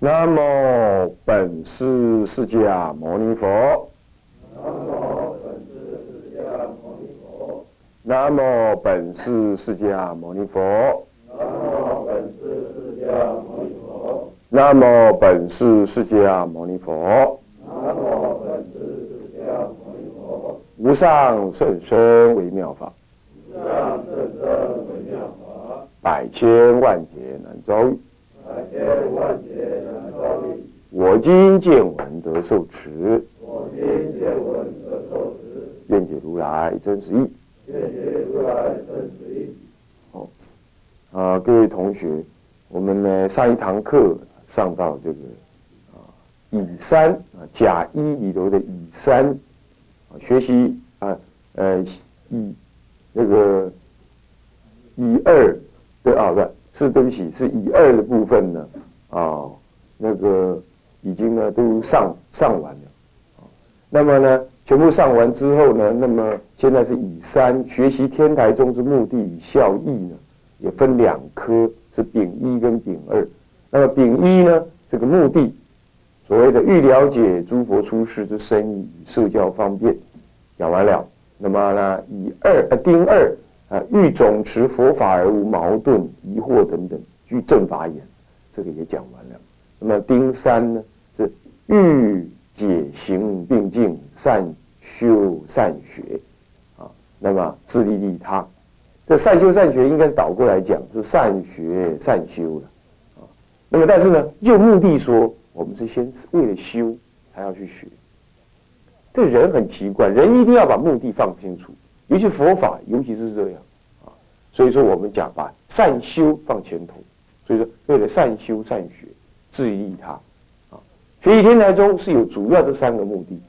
南无本师释迦牟尼佛。南无本师释迦牟尼佛。南无本师释迦牟尼佛。南无本师释迦牟尼佛。无上甚深微妙法。无上甚深微妙法。百千万劫难遭遇。百千万。我今见闻得受持。我今见闻得受持。愿解如来真实义。愿解如来真实义。好，啊，各位同学，我们呢上一堂课。上到这个啊乙三啊甲一里头的乙三啊学习啊呃乙那个乙二的啊不是对不起是乙二的部分呢啊那个已经呢都上上完了那么呢全部上完之后呢那么现在是乙三学习天台宗之目的与效益呢也分两科是丙一跟丙二。那么丙一呢？这个目的，所谓的欲了解诸佛出世之深意与社教方便，讲完了。那么呢，乙二呃丁二啊，欲总持佛法而无矛盾疑惑等等，具正法眼，这个也讲完了。那么丁三呢，是欲解行并进，善修善学啊。那么自利利他，这善修善学应该是倒过来讲，是善学善修了。那么，但是呢，就目的说，我们是先为了修才要去学。这人很奇怪，人一定要把目的放清楚，尤其佛法，尤其是这样啊。所以说，我们讲把善修放前头。所以说，为了善修善学，自利他啊。学习天台宗是有主要这三个目的。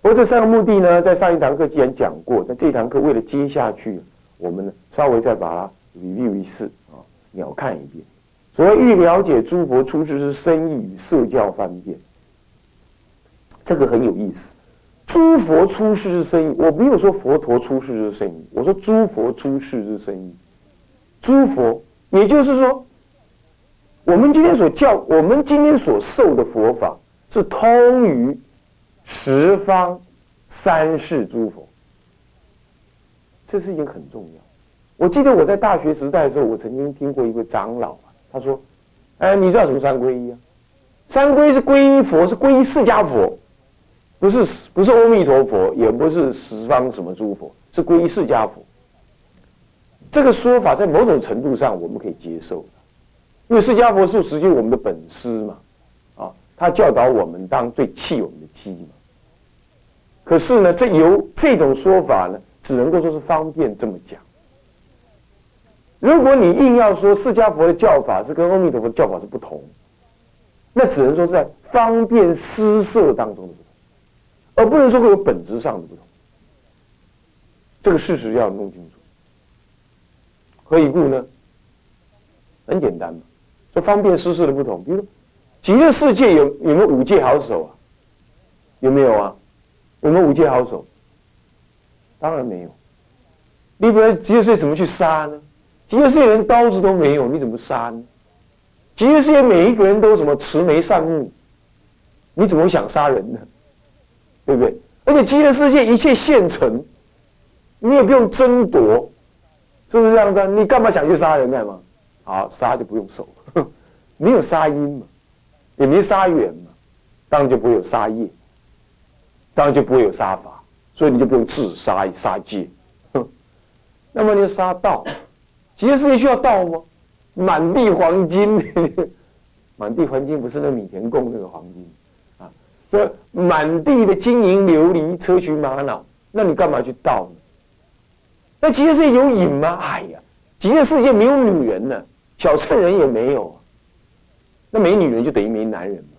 不过这三个目的呢，在上一堂课既然讲过，那这堂课为了接下去，我们呢稍微再把它 review 一次啊，鸟看一遍。所谓欲了解诸佛出世之深意与受教方便，这个很有意思。诸佛出世之深意，我没有说佛陀出世之深意，我说诸佛出世之深意。诸佛，也就是说，我们今天所教，我们今天所受的佛法，是通于十方三世诸佛。这事情很重要。我记得我在大学时代的时候，我曾经听过一个长老。他说：“哎，你知道什么三皈依啊？三皈是皈依佛，是皈依释迦佛，不是不是阿弥陀佛，也不是十方什么诸佛，是皈依释迦佛。这个说法在某种程度上我们可以接受，因为释迦佛是实际我们的本师嘛，啊，他教导我们当最弃我们的机嘛。可是呢，这由这种说法呢，只能够说是方便这么讲。”如果你硬要说释迦佛的教法是跟阿弥陀佛的教法是不同，那只能说是在方便施设当中的不同，而不能说会有本质上的不同。这个事实要弄清楚。何以故呢？很简单嘛，方便施设的不同。比如，极乐世界有有没有五戒好手啊？有没有啊？有没有五戒好手？当然没有。你不然极乐世界怎么去杀呢？极乐世界连刀子都没有，你怎么杀呢？极乐世界每一个人都什么慈眉善目，你怎么想杀人呢？对不对？而且极乐世界一切现成，你也不用争夺，是不是这样子？你干嘛想去杀人干嘛？好，杀就不用手，没有杀因嘛，也没杀缘嘛，当然就不会有杀业，当然就不会有杀法，所以你就不用自杀杀戒。那么你杀道。极乐世界需要道吗？满地黄金，满地黄金不是那米田共那个黄金啊？说满地的金银琉璃、车群玛瑙，那你干嘛去盗呢？那极乐世界有瘾吗？哎呀，极乐世界没有女人呢，小乘人也没有，那没女人就等于没男人嘛？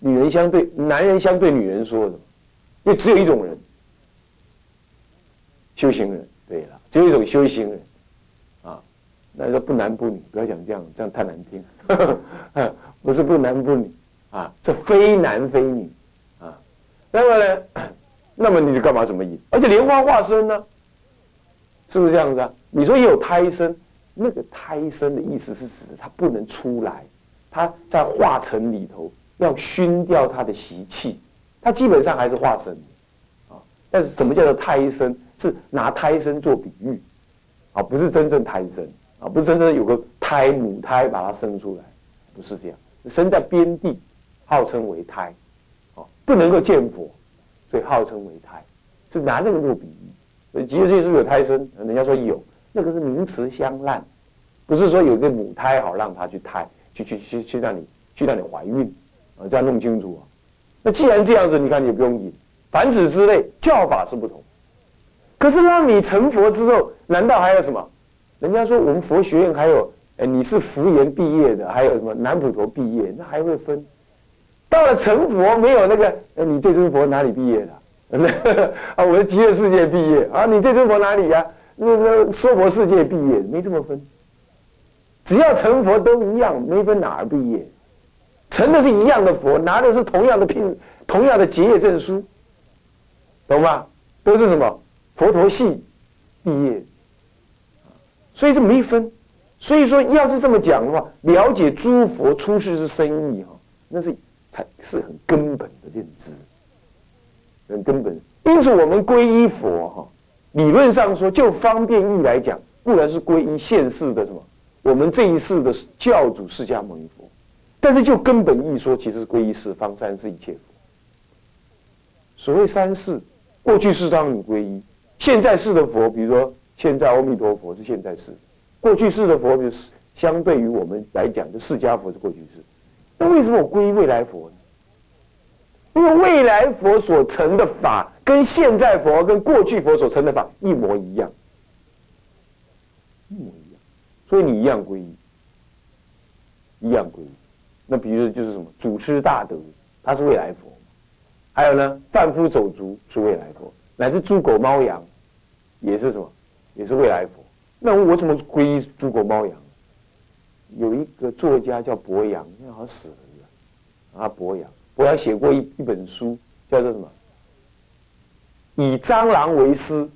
女人相对男人相对女人说的，因为只有一种人，修行人。对了，只有一种修行人啊。那说不男不女，不要讲这样，这样太难听。不是不男不女啊，这非男非女啊。那么呢，那么你就干嘛怎么引？而且莲花化身呢，是不是这样子啊？你说有胎生，那个胎生的意思是指他不能出来，他在化成里头要熏掉他的习气，他基本上还是化身啊。但是什么叫做胎生？是拿胎生做比喻啊，不是真正胎生啊，不是真正有个胎母胎把它生出来，不是这样。生在边地，号称为胎，啊，不能够见佛，所以号称为胎，是拿那个做比喻。极乐世界是不是有胎生？人家说有，那个是名词相烂，不是说有个母胎好让他去胎，去去去去让你去让你怀孕啊，这样弄清楚啊。那既然这样子，你看你不用引，凡此之类教法是不同，可是让你成佛之后，难道还有什么？人家说我们佛学院还有，哎，你是福研毕业的，还有什么南普陀毕业，那还会分。到了成佛没有那个，哎，你这尊佛哪里毕业的？啊，我是极乐世界毕业啊！你这尊佛哪里呀？那那娑婆世界毕业，没这么分。只要成佛都一样，没分哪儿毕业，成的是一样的佛，拿的是同样的聘、同样的结业证书，懂吗？都是什么佛陀系毕业，所以这没分。所以说，要是这么讲的话，了解诸佛出世之深意哈，那是才是很根本的认知。很根本，因此我们皈依佛哈，理论上说就方便意来讲，固然是皈依现世的什么，我们这一世的教主释迦牟尼佛，但是就根本意说，其实是皈依四方三世一切佛。所谓三世，过去世当你皈依，现在世的佛，比如说现在阿弥陀佛是现在世，过去世的佛就是相对于我们来讲，的释迦佛是过去世。那为什么我皈依未来佛呢？因为未来佛所成的法，跟现在佛、跟过去佛所成的法一模一样，一模一样，所以你一样皈依，一样皈依。那比如就是什么祖师大德，他是未来佛；还有呢，贩夫走卒是未来佛，乃至猪狗猫羊也是什么，也是未来佛。那我怎么皈依猪狗猫羊？有一个作家叫博洋，现在好像死了，啊，博洋。博洋写过一一本书，叫做什么？以蟑螂为师。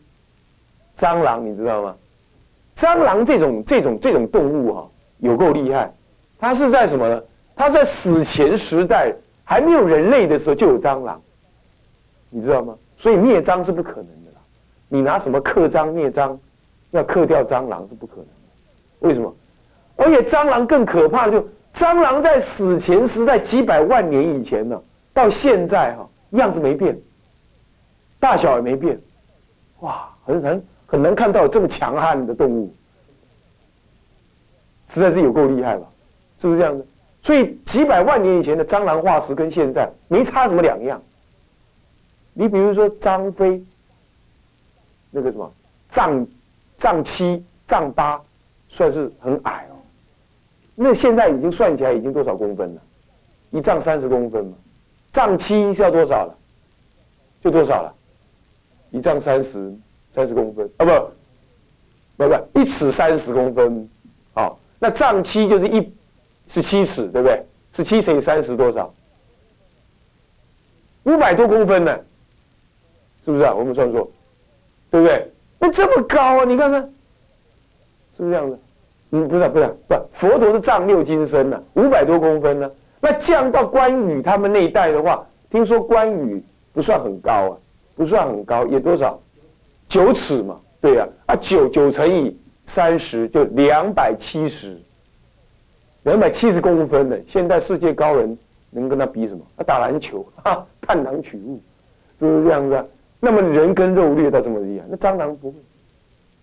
蟑螂你知道吗？蟑螂这种这种这种动物哈，有够厉害。它是在什么呢？它在史前时代还没有人类的时候就有蟑螂，你知道吗？所以灭蟑是不可能的啦。你拿什么克蟑灭蟑？要克掉蟑螂是不可能的。为什么？而且蟑螂更可怕的就。蟑螂在史前时代几百万年以前呢，到现在哈样子没变，大小也没变，哇，很很很难看到这么强悍的动物，实在是有够厉害吧？是不是这样的？所以几百万年以前的蟑螂化石跟现在没差什么两样。你比如说张飞，那个什么丈丈七丈八，算是很矮哦。那现在已经算起来已经多少公分了？一丈三十公分嘛，丈七是要多少了？就多少了？一丈三十三十公分啊？不，不不，一尺三十公分。好，那丈七就是一十七尺，对不对？十七乘以三十多少？五百多公分呢？是不是啊？我们算说，对不对？那这么高啊？你看看，是不是这样子？嗯，不是不是不，佛陀是丈六金身呢，五百多公分呢。那降到关羽他们那一代的话，听说关羽不算很高啊，不算很高，也多少？九尺嘛，对呀，啊九九乘以三十就两百七十，两百七十公分的。现代世界高人能跟他比什么？他打篮球，哈，探囊取物，是不是这样子？那么人跟肉虐到这么厉害，那蟑螂不会，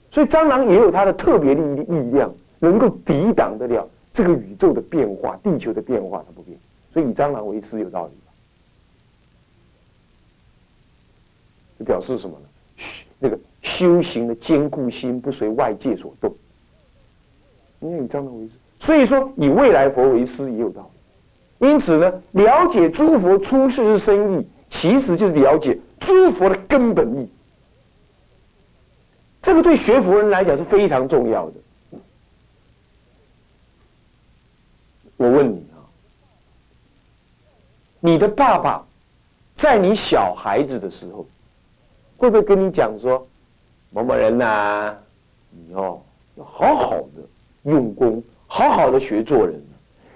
所以蟑螂也有它的特别力力量。能够抵挡得了这个宇宙的变化、地球的变化，它不变，所以以蟑螂为师有道理吧？就表示什么呢？嘘修那个修行的坚固心不随外界所动。因为你这样的为师，所以说以未来佛为师也有道理。因此呢，了解诸佛出世之深意，其实就是了解诸佛的根本意。这个对学佛人来讲是非常重要的。我问你啊，你的爸爸在你小孩子的时候，会不会跟你讲说，某某人呐，你要要好好的用功，好好的学做人，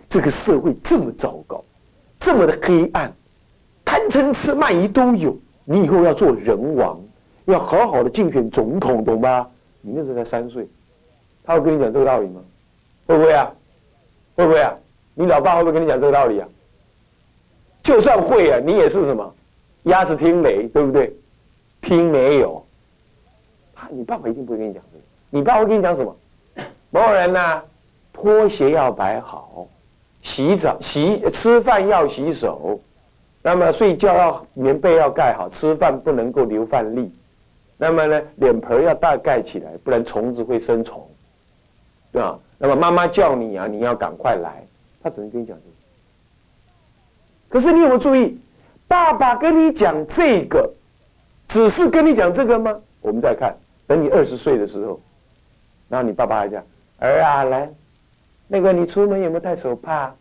这个社会这么糟糕，这么的黑暗，贪嗔痴慢疑都有。你以后要做人王，要好好的竞选总统，懂吧？你那时候才三岁，他会跟你讲这个道理吗？会不会啊？会不会啊？你老爸会不会跟你讲这个道理啊？就算会啊，你也是什么？鸭子听雷，对不对？听没有？他，你爸爸一定不会跟你讲这个。你爸会跟你讲什么？某人呢，拖鞋要摆好，洗澡洗吃饭要洗手，那么睡觉要棉被要盖好，吃饭不能够留饭粒，那么呢，脸盆要大盖起来，不然虫子会生虫，对吧？那么妈妈叫你啊，你要赶快来，他只能跟你讲这个。可是你有没有注意，爸爸跟你讲这个，只是跟你讲这个吗？我们再看，等你二十岁的时候，然后你爸爸还讲。儿啊，来，那个你出门有没有带手帕？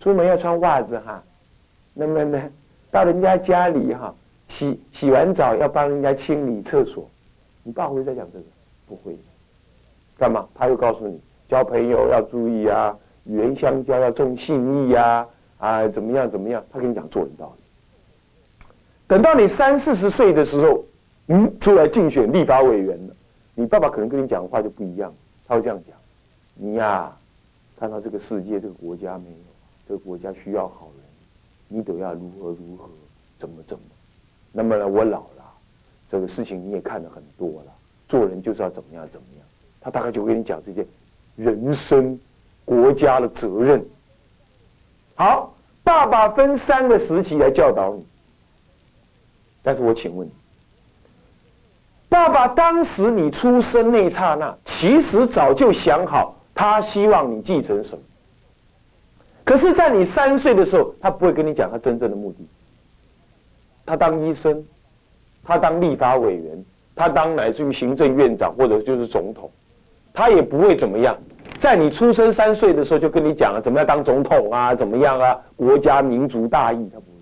出门要穿袜子哈。那么呢，到人家家里哈，洗洗完澡要帮人家清理厕所。你爸会在讲这个？不会。干嘛？他又告诉你，交朋友要注意啊，与人相交要重信义呀，啊，怎么样怎么样？他跟你讲做人道理。等到你三四十岁的时候，嗯，出来竞选立法委员了，你爸爸可能跟你讲的话就不一样。他会这样讲：“你呀，看到这个世界、这个国家没有？这个国家需要好人，你都要如何如何，怎么怎么。那么呢，我老了，这个事情你也看了很多了，做人就是要怎么样怎么样。他大概就会跟你讲这些人生、国家的责任。好，爸爸分三个时期来教导你，但是我请问。”爸爸当时你出生那刹那，其实早就想好，他希望你继承什么。可是，在你三岁的时候，他不会跟你讲他真正的目的。他当医生，他当立法委员，他当乃至于行政院长或者就是总统，他也不会怎么样。在你出生三岁的时候，就跟你讲了怎么样当总统啊，怎么样啊，国家民族大义，他不会，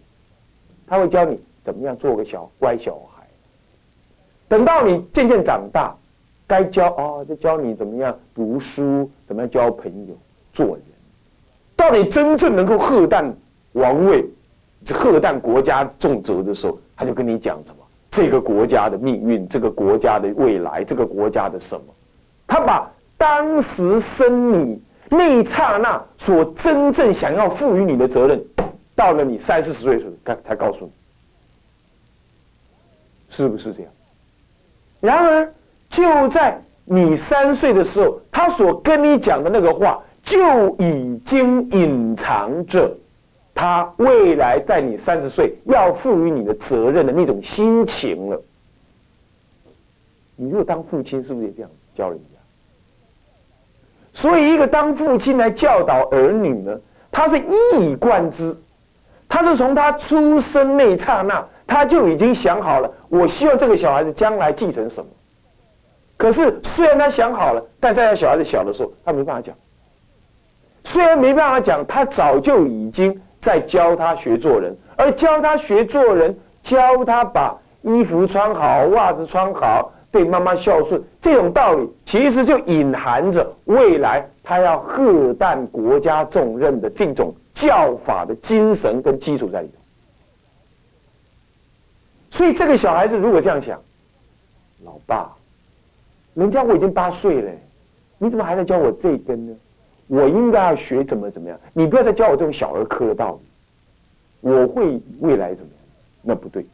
他会教你怎么样做个小乖小孩。等到你渐渐长大，该教哦，就教你怎么样读书，怎么样交朋友，做人。到你真正能够赫担王位、赫担国家重责的时候，他就跟你讲什么？这个国家的命运，这个国家的未来，这个国家的什么？他把当时生你那一刹那所真正想要赋予你的责任，到了你三四十岁时候，才才告诉你，是不是这样？然而，就在你三岁的时候，他所跟你讲的那个话，就已经隐藏着他未来在你三十岁要赋予你的责任的那种心情了。你如果当父亲，是不是也这样教人家？所以，一个当父亲来教导儿女呢，他是一以贯之，他是从他出生那刹那。他就已经想好了，我希望这个小孩子将来继承什么。可是虽然他想好了，但在他小孩子小的时候，他没办法讲。虽然没办法讲，他早就已经在教他学做人，而教他学做人，教他把衣服穿好、袜子穿好，对妈妈孝顺，这种道理其实就隐含着未来他要荷担国家重任的这种教法的精神跟基础在里头。所以这个小孩子如果这样想，老爸，人家我已经八岁了，你怎么还在教我这根呢？我应该要学怎么怎么样？你不要再教我这种小儿科的道理。我会未来怎么样？那不对。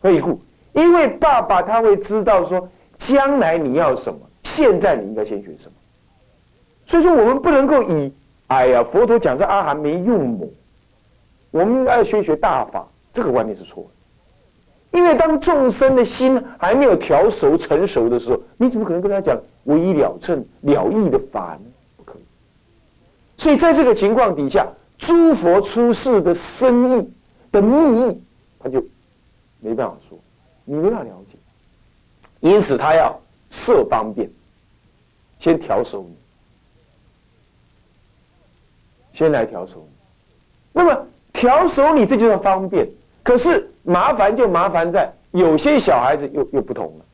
何以故？因为爸爸他会知道说，将来你要什么，现在你应该先学什么。所以说，我们不能够以哎呀，佛陀讲这阿含没用么？我们应该要学学大法，这个观念是错的。因为当众生的心还没有调熟成熟的时候，你怎么可能跟他讲唯一了称了义的法呢？不可以。所以在这个情况底下，诸佛出世的深意的密意，他就没办法说，你没法了解。因此，他要设方便，先调熟你，先来调熟你。那么调熟你，这就叫方便。可是。麻烦就麻烦在有些小孩子又又不同了，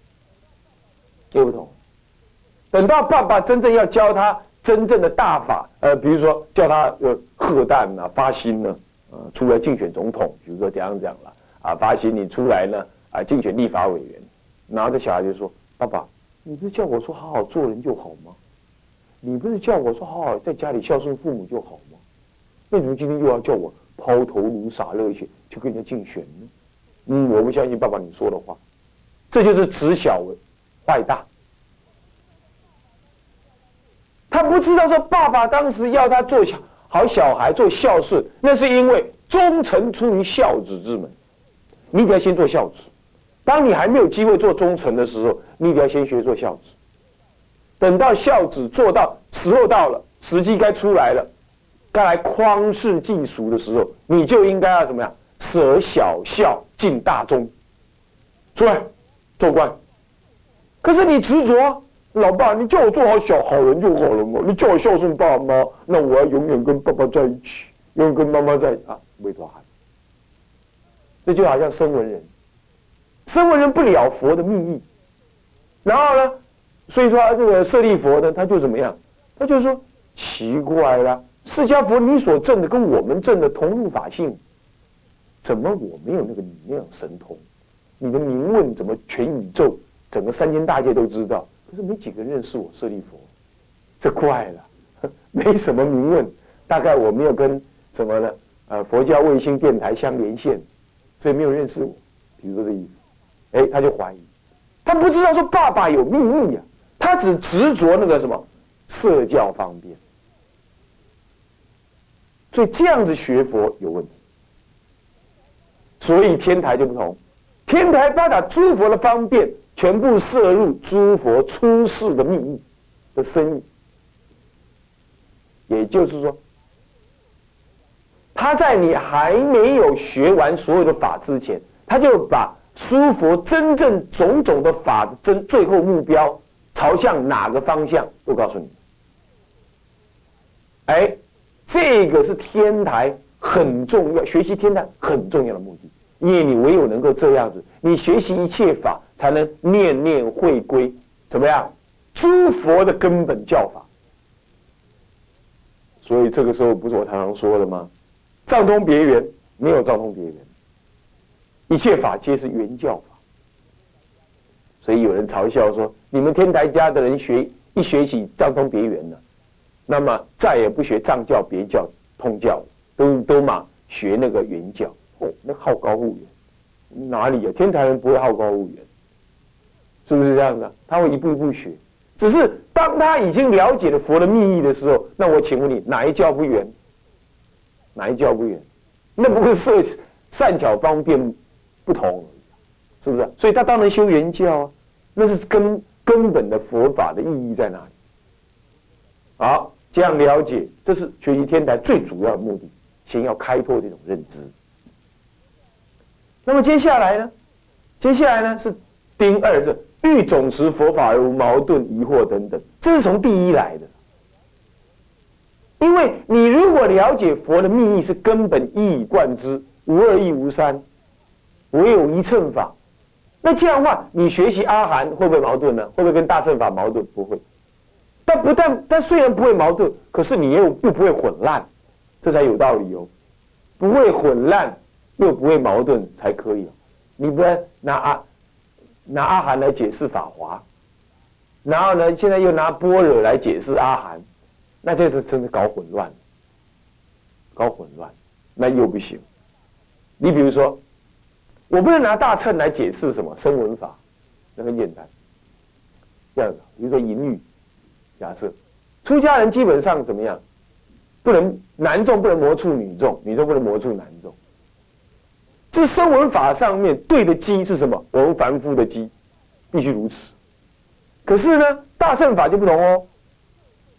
又不同。等到爸爸真正要教他真正的大法，呃，比如说叫他呃贺诞啊，发心呢，呃，出来竞选总统，比如说这样讲了啊，发心你出来呢啊，竞选立法委员，然后这小孩就说：“爸爸，你不是叫我说好好做人就好吗？你不是叫我说好好在家里孝顺父母就好吗？为什么今天又要叫我抛头颅洒热血去跟人家竞选呢？”嗯，我不相信爸爸你说的话，这就是知小坏大。他不知道说爸爸当时要他做小好小孩做孝顺，那是因为忠诚出于孝子之门。你得要先做孝子，当你还没有机会做忠诚的时候，你得要先学做孝子。等到孝子做到时候到了，时机该出来了，该来匡世济俗的时候，你就应该要怎么样？舍小孝敬大忠，出来做官。可是你执着。老爸，你叫我做好小好人就好了嘛？你叫我孝顺爸妈，那我要永远跟爸爸在一起，永远跟妈妈在啊，没多好。这就好像声闻人，声闻人不了佛的密意，然后呢，所以说这个舍利佛呢，他就怎么样？他就说奇怪了，释迦佛你所证的跟我们证的同入法性，怎么我没有那个你那样神通？你的名问怎么全宇宙整个三千大界都知道？可是没几个人认识我舍利佛，这怪了，没什么名问，大概我没有跟什么呢？呃，佛教卫星电台相连线，所以没有认识我。比如说这意思，哎，他就怀疑，他不知道说爸爸有秘密呀，他只执着那个什么社交方便，所以这样子学佛有问题。所以天台就不同，天台八达诸佛的方便。全部摄入诸佛出世的秘密的深意，也就是说，他在你还没有学完所有的法之前，他就把诸佛真正种种的法的真最后目标朝向哪个方向都告诉你。哎，这个是天台很重要，学习天台很重要的目的。因为你唯有能够这样子，你学习一切法，才能念念会归，怎么样？诸佛的根本教法。所以这个时候不是我常常说的吗？藏通别圆，没有藏通别圆，一切法皆是原教法。所以有人嘲笑说：你们天台家的人学一学起藏通别圆了，那么再也不学藏教、别教、通教，都都嘛学那个原教。好高骛远，哪里有？天台人不会好高骛远，是不是这样的？他会一步一步学。只是当他已经了解了佛的秘密的时候，那我请问你，哪一教不圆？哪一教不圆？那不是善善巧方便不同，是不是？所以他当然修圆教啊，那是根根本的佛法的意义在哪里？好，这样了解，这是学习天台最主要的目的，先要开拓这种认知。那么接下来呢？接下来呢是丁二是欲总持佛法而无矛盾疑惑等等，这是从第一来的。因为你如果了解佛的秘密是根本一以贯之，无二亦无三，唯有一乘法，那这样的话，你学习阿含会不会矛盾呢？会不会跟大乘法矛盾？不会。但不但但虽然不会矛盾，可是你又又不会混乱，这才有道理哦，不会混乱。又不会矛盾才可以，你不然拿阿拿阿含来解释法华，然后呢，现在又拿般若来解释阿含，那这是真的搞混乱，搞混乱，那又不行。你比如说，我不能拿大乘来解释什么声闻法，那很简单。这样子，比如说淫欲，假设出家人基本上怎么样，不能男众不能魔触女众，女众不能魔触男众。这声闻法上面对的机是什么？我们凡夫的机，必须如此。可是呢，大乘法就不同哦，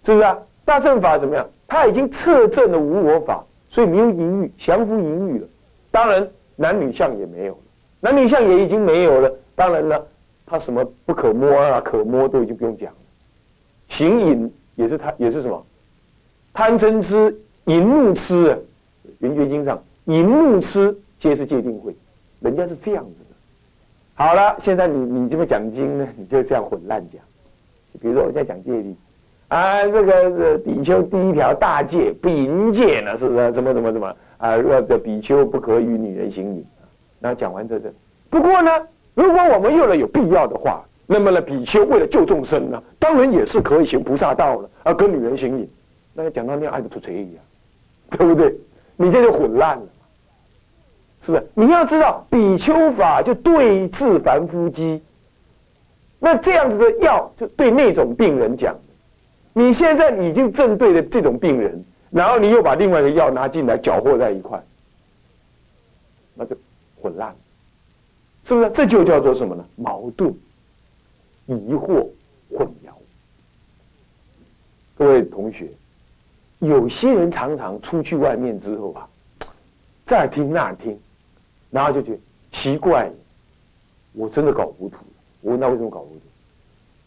是不是啊？大乘法怎么样？他已经测证了无我法，所以没有淫欲，降服淫欲了。当然，男女相也没有了，男女相也已经没有了。当然了，他什么不可摸啊，可摸都已经不用讲了。行淫也是他，也是什么？贪嗔痴、淫怒痴，《圆觉经》上淫怒痴。皆是界定会，人家是这样子的。好了，现在你你这么讲经呢，你就这样混乱讲。比如说我在讲戒律，啊，这个比丘第一条大戒不淫戒呢，是不是？怎么怎么怎么啊？这个比丘不可与女人行淫。然后讲完这个，不过呢，如果我们用了有必要的话，那么呢，比丘为了救众生呢，当然也是可以行菩萨道了，而跟女人行淫。那个讲到那样爱的吐贼一样，对不对？你这就混乱了。是不是？你要知道，比丘法就对治凡夫机。那这样子的药，就对那种病人讲。你现在已经正对了这种病人，然后你又把另外一个药拿进来搅和在一块，那就混乱，是不是？这就叫做什么呢？矛盾、疑惑、混淆。各位同学，有些人常常出去外面之后啊，这儿听那儿听。然后就觉得奇怪，我真的搞糊涂了。我问他为什么搞糊涂？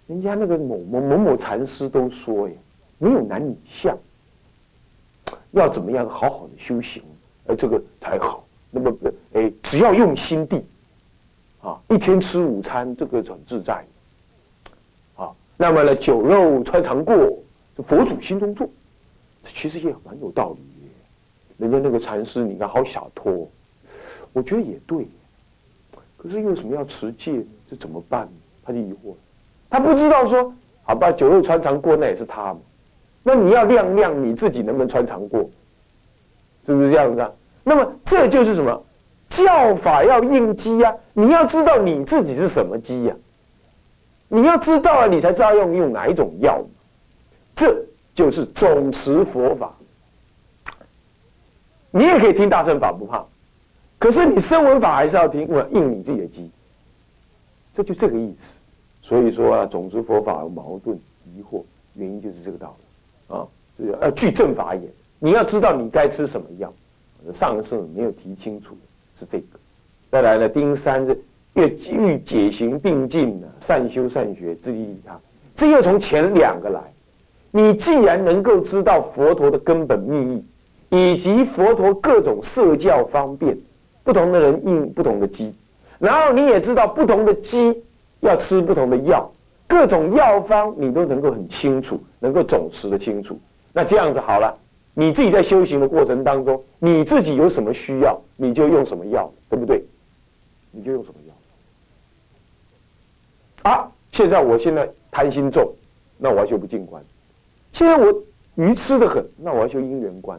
人家那个某某某某禅师都说：“呀，没有男女相，要怎么样好好的修行，而这个才好。那么，哎，只要用心地，啊，一天吃午餐，这个很自在。啊，那么呢，酒肉穿肠过，佛祖心中坐，这其实也蛮有道理。人家那个禅师，你看好洒脱。”我觉得也对，可是为什么要持戒？这怎么办？他就疑惑，他不知道说，好吧，酒肉穿肠过，那也是他嘛。那你要量量你自己能不能穿肠过，是不是这样子？那么这就是什么？教法要应机呀！你要知道你自己是什么机呀？你要知道了，你才知道用用哪一种药。这就是总持佛法。你也可以听大乘法，不怕。可是你声闻法还是要听，我应你自己的机，这就这个意思。所以说啊，总之佛法有矛盾疑惑，原因就是这个道理啊。就是要具正法眼，你要知道你该吃什么药。上次没有提清楚，是这个。再来呢，丁三是越欲解行并进呢，善修善学，自利利他。这又从前两个来。你既然能够知道佛陀的根本秘密，以及佛陀各种社教方便。不同的人应不同的鸡，然后你也知道不同的鸡要吃不同的药，各种药方你都能够很清楚，能够总持的清楚。那这样子好了，你自己在修行的过程当中，你自己有什么需要，你就用什么药，对不对？你就用什么药。啊，现在我现在贪心重，那我要修不净观；现在我愚痴的很，那我要修因缘观。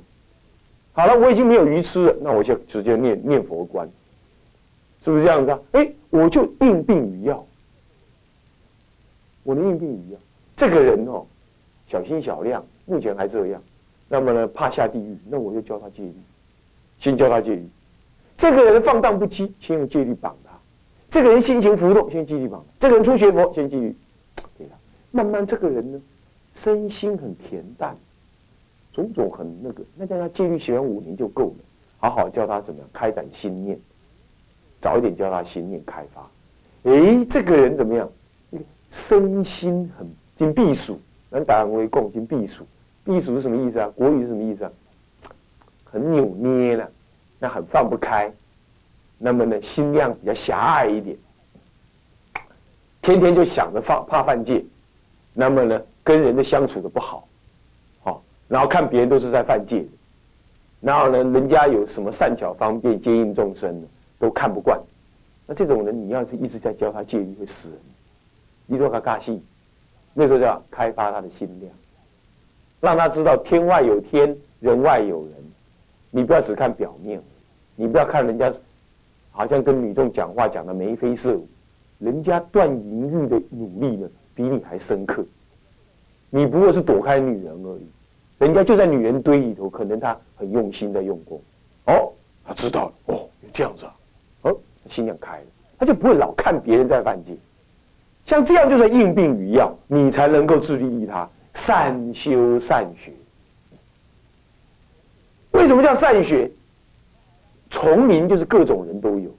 好了，我已经没有愚痴了，那我就直接念念佛观，是不是这样子啊？哎，我就应病与药，我能应病与药。这个人哦，小心小量，目前还这样。那么呢，怕下地狱，那我就教他戒律，先教他戒律。这个人放荡不羁，先用戒律绑他。这个人心情浮动，先戒律绑他。这个人初学佛，先戒律给他。慢慢，这个人呢，身心很恬淡。种种很那个，那叫他戒律学完五年就够了。好好教他怎么样开展心念，早一点教他心念开发。诶，这个人怎么样？身心很经避暑，能打为共经避暑。避暑是什么意思啊？国语是什么意思啊？很扭捏了，那很放不开。那么呢，心量比较狭隘一点，天天就想着放怕犯戒，那么呢，跟人的相处的不好。然后看别人都是在犯戒，然后呢，人家有什么善巧方便接应众生的，都看不惯。那这种人，你要是一直在教他戒律，会死人。你多卡嘎西，那时候就要开发他的心量，让他知道天外有天，人外有人。你不要只看表面，你不要看人家好像跟女众讲话讲的眉飞色舞，人家断淫欲的努力呢，比你还深刻。你不过是躲开女人而已。人家就在女人堆里头，可能他很用心的用功，哦，他知道了，哦，这样子啊，哦，心量开了，他就不会老看别人在犯戒，像这样就是应病与药，你才能够自利利他，善修善学。为什么叫善学？丛林就是各种人都有，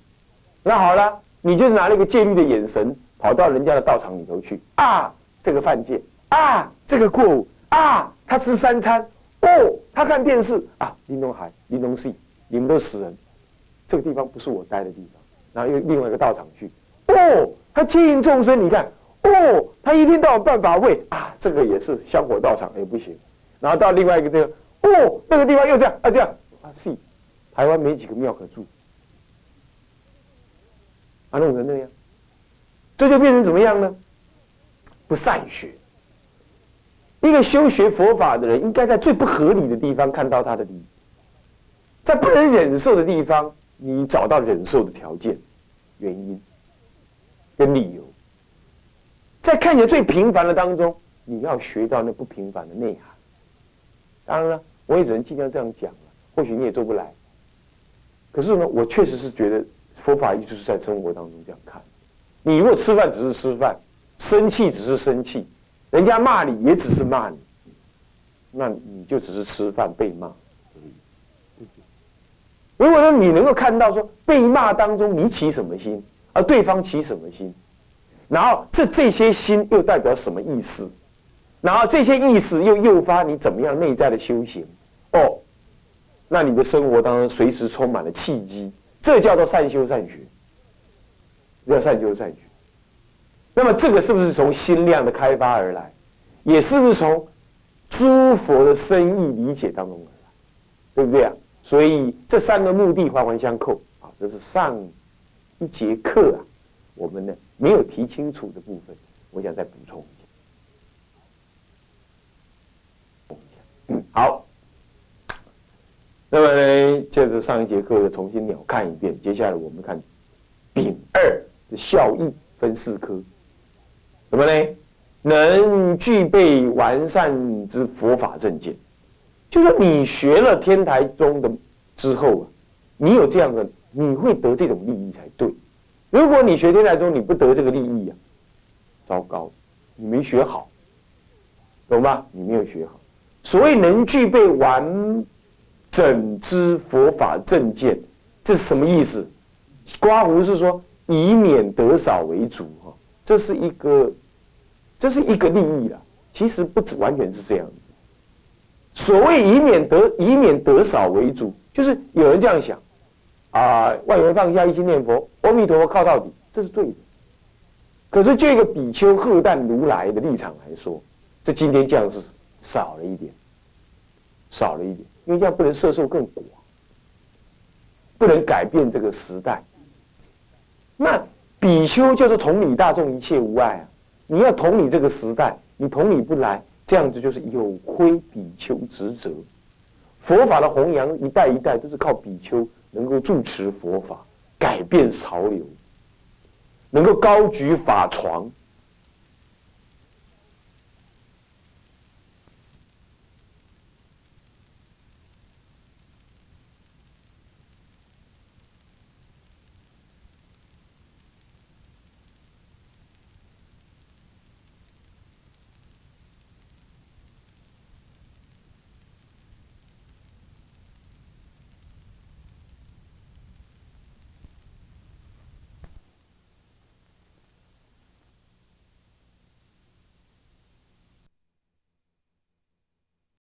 那好了，你就拿那个戒律的眼神，跑到人家的道场里头去啊，这个犯戒啊，这个过午啊。他吃三餐，哦，他看电视啊，林东海、林东戏，你们都死人，这个地方不是我待的地方，然后又另外一个道场去，哦，他接引众生，你看，哦，他一天到晚办法会啊，这个也是香火道场也不行。然后到另外一个地方，哦，那个地方又这样啊这样啊，是，台湾没几个庙可住，啊弄成那样，这就变成怎么样呢？不善学。一个修学佛法的人，应该在最不合理的地方看到他的利益，在不能忍受的地方，你找到忍受的条件、原因跟理由。在看起来最平凡的当中，你要学到那不平凡的内涵。当然了，我也只能尽量这样讲了。或许你也做不来，可是呢，我确实是觉得佛法一直是在生活当中这样看。你如果吃饭只是吃饭，生气只是生气。人家骂你也只是骂你，那你就只是吃饭被骂。如果说你能够看到说被骂当中你起什么心，而对方起什么心，然后这这些心又代表什么意思，然后这些意思又诱发你怎么样内在的修行，哦，那你的生活当中随时充满了契机，这叫做善修善学，叫善修善学。那么这个是不是从心量的开发而来，也是不是从诸佛的深意理解当中而来，对不对啊？所以这三个目的环环相扣啊，这是上一节课啊，我们呢没有提清楚的部分，我想再补充一下。好，那么呢，接着上一节课又重新鸟看一遍，接下来我们看丙二的效益分四科。什么呢？能具备完善之佛法正见，就是你学了天台宗的之后啊，你有这样的，你会得这种利益才对。如果你学天台宗你不得这个利益啊，糟糕，你没学好，懂吗？你没有学好。所谓能具备完整之佛法正见，这是什么意思？刮胡是说以免得少为主哈。这是一个，这是一个利益了。其实不止完全是这样子。所谓以免得以免得少为主，就是有人这样想，啊，万缘放下，一心念佛，阿弥陀佛靠到底，这是对的。可是就一个比丘鹤旦如来的立场来说，这今天这样是少了一点，少了一点，因为这样不能摄受更广，不能改变这个时代。那。比丘就是同理大众一切无碍啊！你要同你这个时代，你同你不来，这样子就是有亏比丘职责。佛法的弘扬一代一代都是靠比丘能够主持佛法，改变潮流，能够高举法床